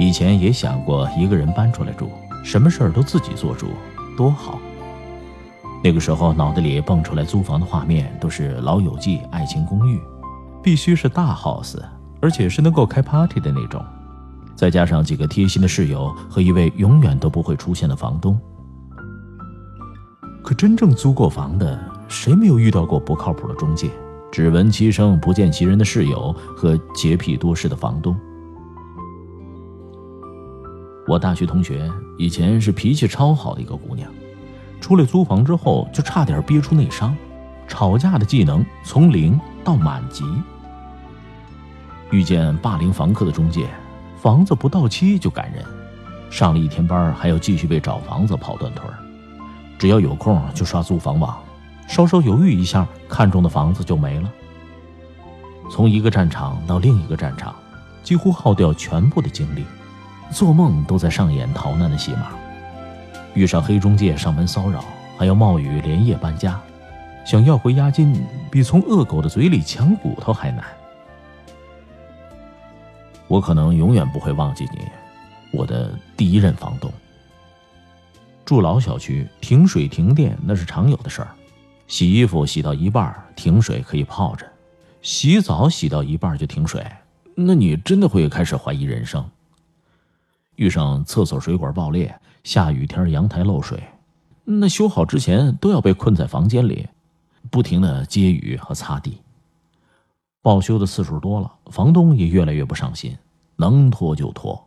以前也想过一个人搬出来住，什么事儿都自己做主，多好。那个时候脑袋里蹦出来租房的画面都是《老友记》《爱情公寓》，必须是大 house，而且是能够开 party 的那种，再加上几个贴心的室友和一位永远都不会出现的房东。可真正租过房的，谁没有遇到过不靠谱的中介、只闻其声不见其人的室友和洁癖多事的房东？我大学同学以前是脾气超好的一个姑娘，出来租房之后就差点憋出内伤，吵架的技能从零到满级。遇见霸凌房客的中介，房子不到期就赶人，上了一天班还要继续为找房子跑断腿儿。只要有空就刷租房网，稍稍犹豫一下，看中的房子就没了。从一个战场到另一个战场，几乎耗掉全部的精力。做梦都在上演逃难的戏码，遇上黑中介上门骚扰，还要冒雨连夜搬家，想要回押金，比从恶狗的嘴里抢骨头还难。我可能永远不会忘记你，我的第一任房东。住老小区，停水停电那是常有的事儿，洗衣服洗到一半停水可以泡着，洗澡洗到一半就停水，那你真的会开始怀疑人生。遇上厕所水管爆裂，下雨天阳台漏水，那修好之前都要被困在房间里，不停的接雨和擦地。报修的次数多了，房东也越来越不上心，能拖就拖。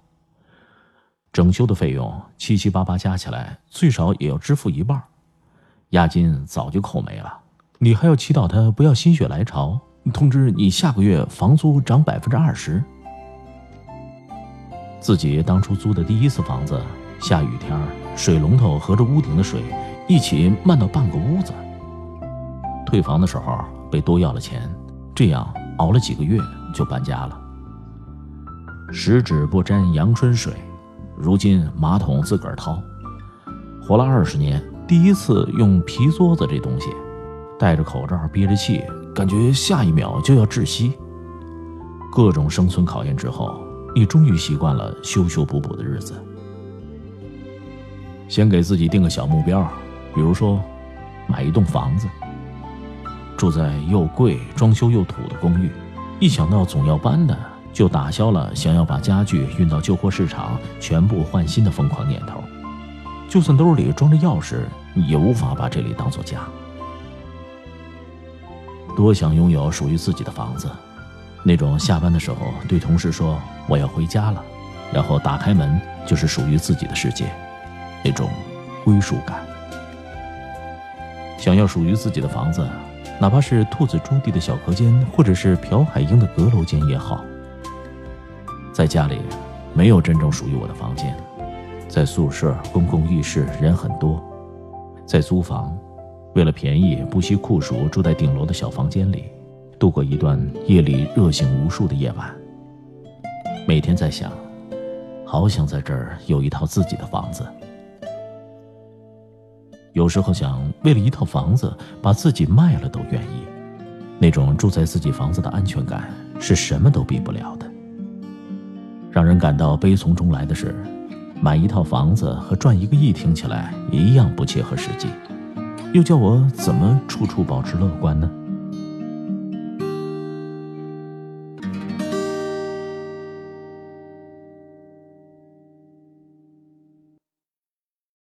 整修的费用七七八八加起来，最少也要支付一半，押金早就扣没了，你还要祈祷他不要心血来潮，通知你下个月房租涨百分之二十。自己当初租的第一次房子，下雨天水龙头和着屋顶的水一起漫到半个屋子。退房的时候被多要了钱，这样熬了几个月就搬家了。十指不沾阳春水，如今马桶自个儿掏。活了二十年，第一次用皮桌子这东西，戴着口罩憋着气，感觉下一秒就要窒息。各种生存考验之后。你终于习惯了修修补补的日子。先给自己定个小目标，比如说，买一栋房子，住在又贵、装修又土的公寓。一想到总要搬的，就打消了想要把家具运到旧货市场全部换新的疯狂念头。就算兜里装着钥匙，也无法把这里当做家。多想拥有属于自己的房子。那种下班的时候对同事说我要回家了，然后打开门就是属于自己的世界，那种归属感。想要属于自己的房子，哪怕是兔子朱棣的小隔间，或者是朴海英的阁楼间也好。在家里，没有真正属于我的房间；在宿舍、公共浴室人很多；在租房，为了便宜不惜酷暑住在顶楼的小房间里。度过一段夜里热醒无数的夜晚，每天在想，好想在这儿有一套自己的房子。有时候想，为了一套房子把自己卖了都愿意。那种住在自己房子的安全感是什么都比不了的。让人感到悲从中来的是，买一套房子和赚一个亿听起来一样不切合实际，又叫我怎么处处保持乐观呢？